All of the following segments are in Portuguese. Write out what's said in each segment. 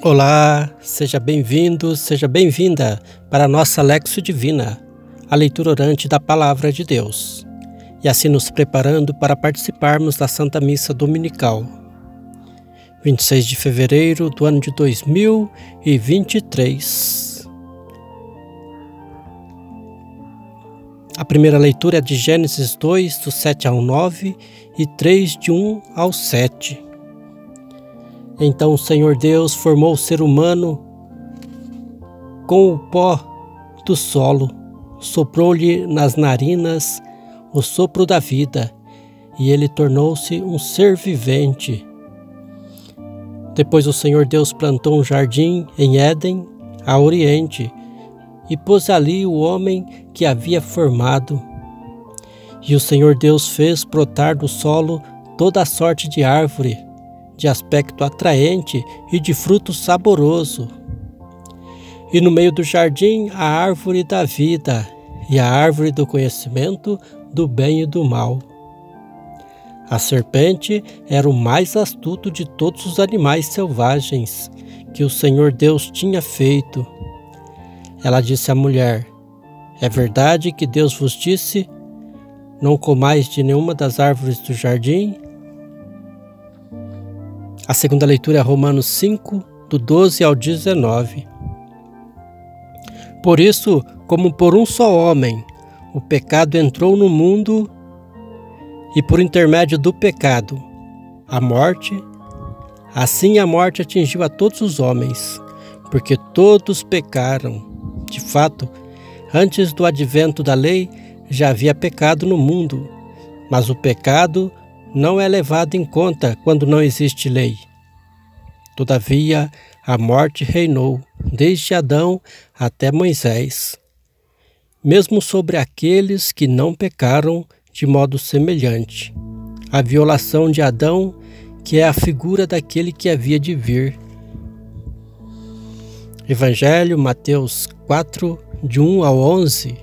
Olá, seja bem-vindo, seja bem-vinda para a nossa Lexo Divina, a leitura orante da Palavra de Deus, e assim nos preparando para participarmos da Santa Missa Dominical. 26 de fevereiro do ano de 2023. A primeira leitura é de Gênesis 2, do 7 ao 9 e 3, de 1 ao 7. Então o Senhor Deus formou o ser humano com o pó do solo, soprou-lhe nas narinas o sopro da vida, e ele tornou-se um ser vivente. Depois o Senhor Deus plantou um jardim em Éden, a oriente, e pôs ali o homem que havia formado. E o Senhor Deus fez brotar do solo toda a sorte de árvore, de aspecto atraente e de fruto saboroso. E no meio do jardim a árvore da vida e a árvore do conhecimento do bem e do mal. A serpente era o mais astuto de todos os animais selvagens que o Senhor Deus tinha feito. Ela disse à mulher: É verdade que Deus vos disse: Não comais de nenhuma das árvores do jardim? A segunda leitura é Romanos 5, do 12 ao 19. Por isso, como por um só homem, o pecado entrou no mundo e por intermédio do pecado, a morte, assim a morte atingiu a todos os homens, porque todos pecaram. De fato, antes do advento da lei, já havia pecado no mundo, mas o pecado não é levado em conta quando não existe lei. Todavia, a morte reinou desde Adão até Moisés, mesmo sobre aqueles que não pecaram de modo semelhante. A violação de Adão, que é a figura daquele que havia de vir. Evangelho, Mateus 4, de 1 ao 11.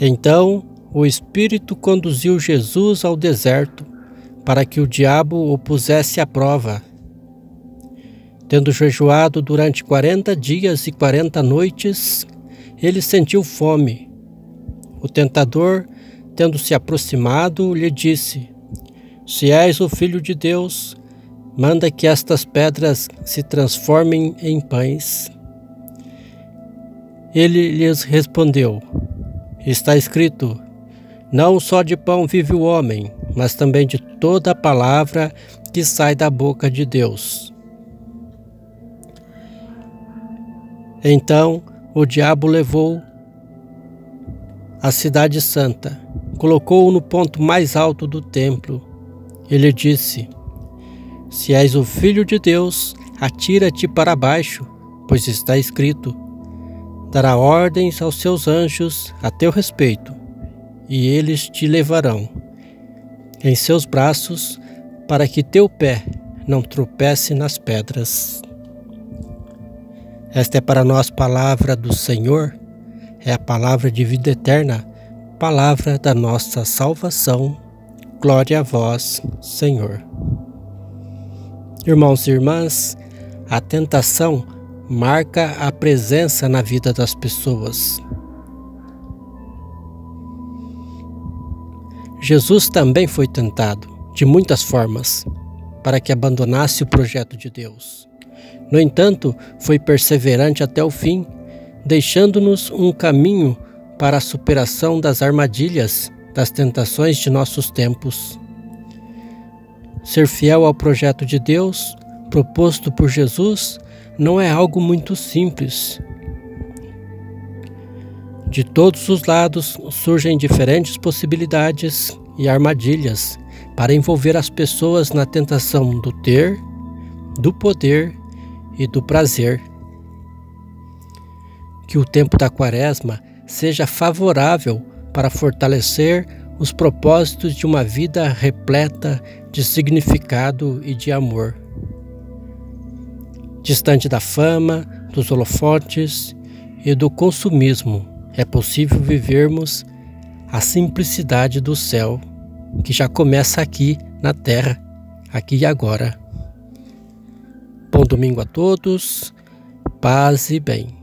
Então, o Espírito conduziu Jesus ao deserto para que o diabo o pusesse à prova. Tendo jejuado durante quarenta dias e quarenta noites, ele sentiu fome. O tentador, tendo se aproximado, lhe disse: Se és o filho de Deus, manda que estas pedras se transformem em pães. Ele lhes respondeu: Está escrito: não só de pão vive o homem, mas também de toda palavra que sai da boca de Deus. Então o diabo levou a cidade santa, colocou-o no ponto mais alto do templo. Ele disse: Se és o filho de Deus, atira-te para baixo, pois está escrito: Dará ordens aos seus anjos a teu respeito e eles te levarão em seus braços, para que teu pé não tropece nas pedras. Esta é para nós palavra do Senhor, é a palavra de vida eterna, palavra da nossa salvação. Glória a vós, Senhor. Irmãos e irmãs, a tentação marca a presença na vida das pessoas. Jesus também foi tentado, de muitas formas, para que abandonasse o projeto de Deus. No entanto, foi perseverante até o fim, deixando-nos um caminho para a superação das armadilhas, das tentações de nossos tempos. Ser fiel ao projeto de Deus, proposto por Jesus, não é algo muito simples, de todos os lados surgem diferentes possibilidades e armadilhas para envolver as pessoas na tentação do ter, do poder e do prazer. Que o tempo da Quaresma seja favorável para fortalecer os propósitos de uma vida repleta de significado e de amor. Distante da fama, dos holofotes e do consumismo é possível vivermos a simplicidade do céu, que já começa aqui na terra, aqui e agora. Bom domingo a todos, paz e bem.